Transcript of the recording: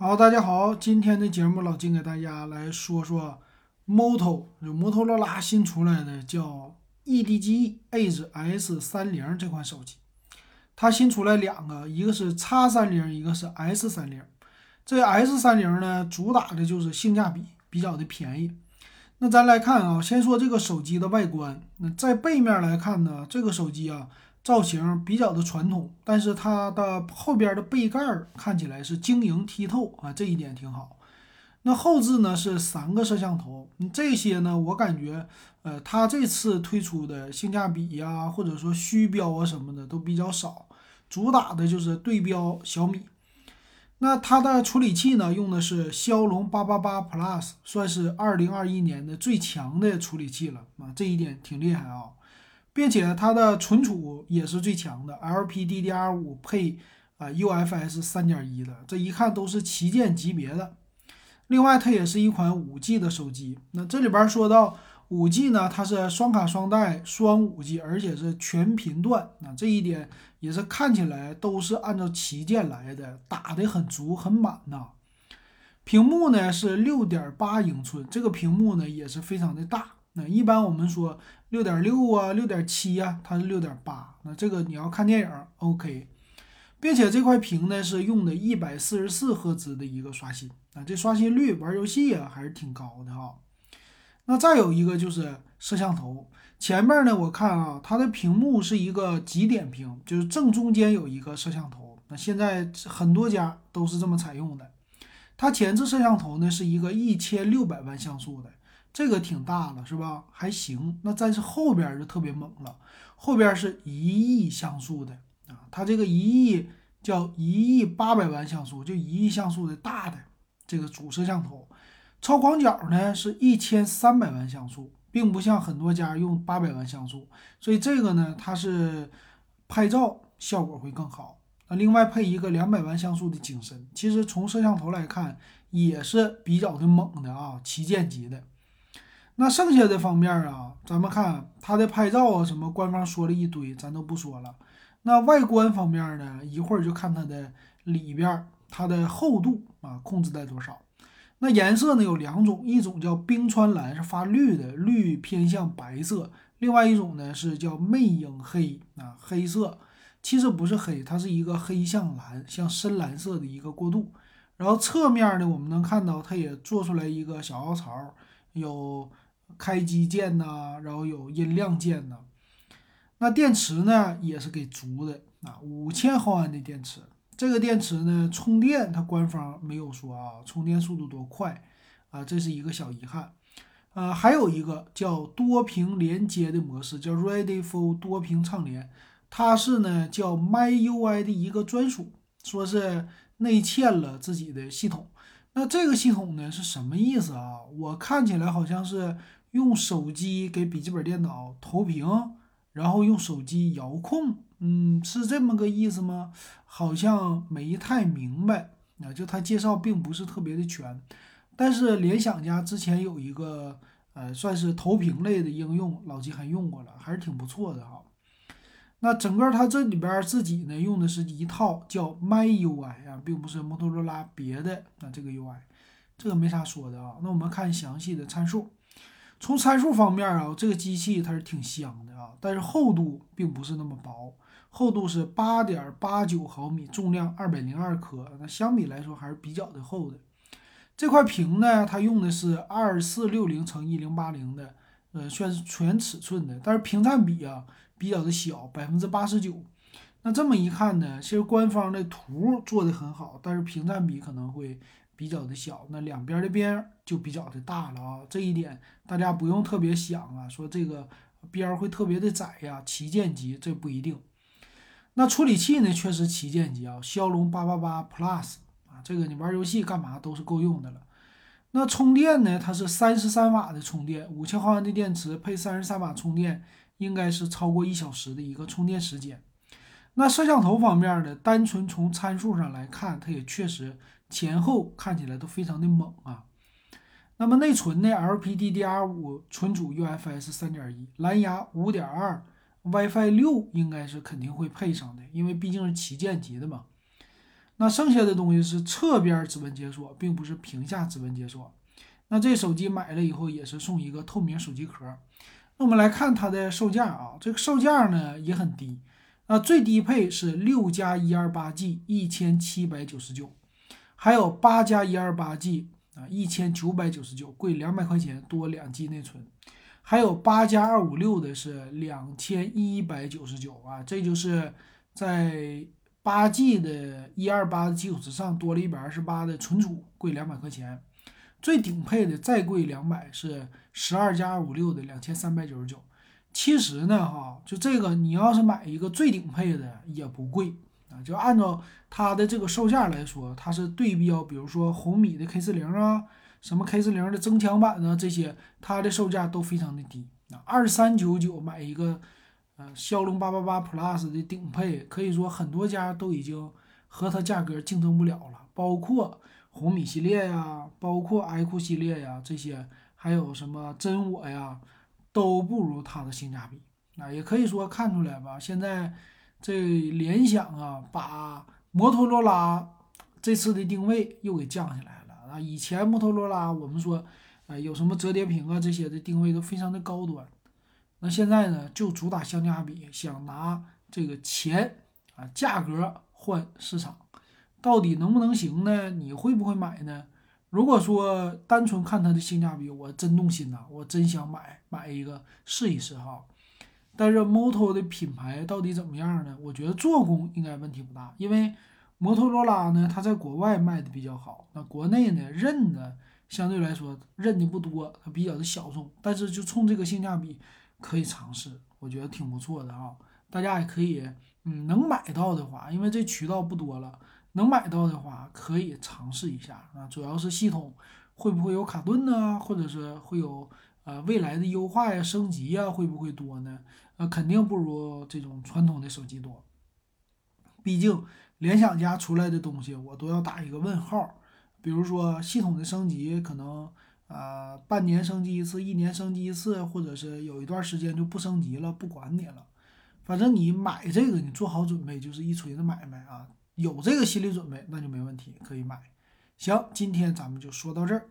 好，大家好，今天的节目老金给大家来说说 Moto，就摩托罗拉新出来的叫 edge s 三零这款手机，它新出来两个，一个是 X 三零，一个是 S 三零。这 S 三零呢，主打的就是性价比比较的便宜。那咱来看啊，先说这个手机的外观，那在背面来看呢，这个手机啊。造型比较的传统，但是它的后边的背盖看起来是晶莹剔透啊，这一点挺好。那后置呢是三个摄像头，这些呢我感觉，呃，它这次推出的性价比呀，或者说虚标啊什么的都比较少，主打的就是对标小米。那它的处理器呢用的是骁龙八八八 Plus，算是二零二一年的最强的处理器了啊，这一点挺厉害啊。并且它的存储也是最强的，LPDDR5 配啊 UFS 三点一的，这一看都是旗舰级别的。另外，它也是一款五 G 的手机。那这里边说到五 G 呢，它是双卡双待双五 G，而且是全频段。那这一点也是看起来都是按照旗舰来的，打的很足很满呐。屏幕呢是六点八英寸，这个屏幕呢也是非常的大。那一般我们说六点六啊，六点七啊，它是六点八。那这个你要看电影，OK，并且这块屏呢是用的一百四十四赫兹的一个刷新啊，这刷新率玩游戏啊还是挺高的哈。那再有一个就是摄像头，前面呢我看啊，它的屏幕是一个极点屏，就是正中间有一个摄像头。那现在很多家都是这么采用的。它前置摄像头呢是一个一千六百万像素的。这个挺大了，是吧？还行。那但是后边就特别猛了，后边是一亿像素的啊，它这个一亿叫一亿八百万像素，就一亿像素的大的这个主摄像头，超广角呢是一千三百万像素，并不像很多家用八百万像素，所以这个呢它是拍照效果会更好。那另外配一个两百万像素的景深，其实从摄像头来看也是比较的猛的啊，旗舰级的。那剩下的方面啊，咱们看它的拍照啊，什么官方说了一堆，咱都不说了。那外观方面呢，一会儿就看它的里边，它的厚度啊，控制在多少。那颜色呢有两种，一种叫冰川蓝，是发绿的，绿偏向白色；另外一种呢是叫魅影黑啊，黑色其实不是黑，它是一个黑向蓝，像深蓝色的一个过渡。然后侧面呢，我们能看到它也做出来一个小凹槽，有。开机键呐，然后有音量键呐，那电池呢也是给足的啊，五千毫安的电池。这个电池呢，充电它官方没有说啊，充电速度多快啊，这是一个小遗憾。呃，还有一个叫多屏连接的模式，叫 Ready for 多屏畅联，它是呢叫 MyUI 的一个专属，说是内嵌了自己的系统。那这个系统呢是什么意思啊？我看起来好像是。用手机给笔记本电脑投屏，然后用手机遥控，嗯，是这么个意思吗？好像没太明白。啊，就他介绍并不是特别的全，但是联想家之前有一个，呃，算是投屏类的应用，老金还用过了，还是挺不错的哈。那整个它这里边自己呢用的是一套叫 MyUI 啊，并不是摩托罗拉别的啊这个 UI，这个没啥说的啊。那我们看详细的参数。从参数方面啊，这个机器它是挺香的啊，但是厚度并不是那么薄，厚度是八点八九毫米，重量二百零二克，那相比来说还是比较的厚的。这块屏呢，它用的是二四六零乘一零八零的，呃，算是全尺寸的，但是屏占比啊比较的小，百分之八十九。那这么一看呢，其实官方的图做的很好，但是屏占比可能会。比较的小，那两边的边就比较的大了啊，这一点大家不用特别想啊，说这个边会特别的窄呀，旗舰级这不一定。那处理器呢，确实旗舰级啊，骁龙八八八 Plus 啊，这个你玩游戏干嘛都是够用的了。那充电呢，它是三十三瓦的充电，五千毫安的电池配三十三瓦充电，应该是超过一小时的一个充电时间。那摄像头方面呢，单纯从参数上来看，它也确实。前后看起来都非常的猛啊。那么内存呢？LPDDR5 存储 UFS 3.1，蓝牙 5.2，WiFi 6应该是肯定会配上的，因为毕竟是旗舰级的嘛。那剩下的东西是侧边指纹解锁，并不是屏下指纹解锁。那这手机买了以后也是送一个透明手机壳。那我们来看它的售价啊，这个售价呢也很低，那最低配是六加一二八 G 一千七百九十九，还有八加一二八 G 啊一千九百九十九，贵两百块钱，多两 G 内存，还有八加二五六的是两千一百九十九啊，这就是在八 G 的一二八的基础之上多了一百二十八的存储，贵两百块钱。最顶配的再贵两百是十二加二五六的两千三百九十九。其实呢，哈，就这个你要是买一个最顶配的也不贵啊。就按照它的这个售价来说，它是对标，比如说红米的 K 四零啊，什么 K 四零的增强版啊，这些它的售价都非常的低啊。二三九九买一个，呃，骁龙八八八 Plus 的顶配，可以说很多家都已经和它价格竞争不了了，包括。红米系列呀，包括 iQOO 系列呀，这些还有什么真我呀，都不如它的性价比。啊，也可以说看出来吧。现在这联想啊，把摩托罗拉这次的定位又给降下来了啊。以前摩托罗拉我们说，呃，有什么折叠屏啊这些的定位都非常的高端。那现在呢，就主打性价比，想拿这个钱啊价格换市场。到底能不能行呢？你会不会买呢？如果说单纯看它的性价比，我真动心呐，我真想买买一个试一试哈。但是摩托的品牌到底怎么样呢？我觉得做工应该问题不大，因为摩托罗拉呢，它在国外卖的比较好，那国内呢认的相对来说认的不多，它比较的小众。但是就冲这个性价比，可以尝试，我觉得挺不错的啊。大家也可以，嗯，能买到的话，因为这渠道不多了。能买到的话，可以尝试一下啊。主要是系统会不会有卡顿呢？或者是会有呃未来的优化呀、升级呀，会不会多呢？呃，肯定不如这种传统的手机多。毕竟联想家出来的东西，我都要打一个问号。比如说系统的升级，可能呃半年升级一次，一年升级一次，或者是有一段时间就不升级了，不管你了。反正你买这个，你做好准备，就是一锤子买卖啊。有这个心理准备，那就没问题，可以买。行，今天咱们就说到这儿。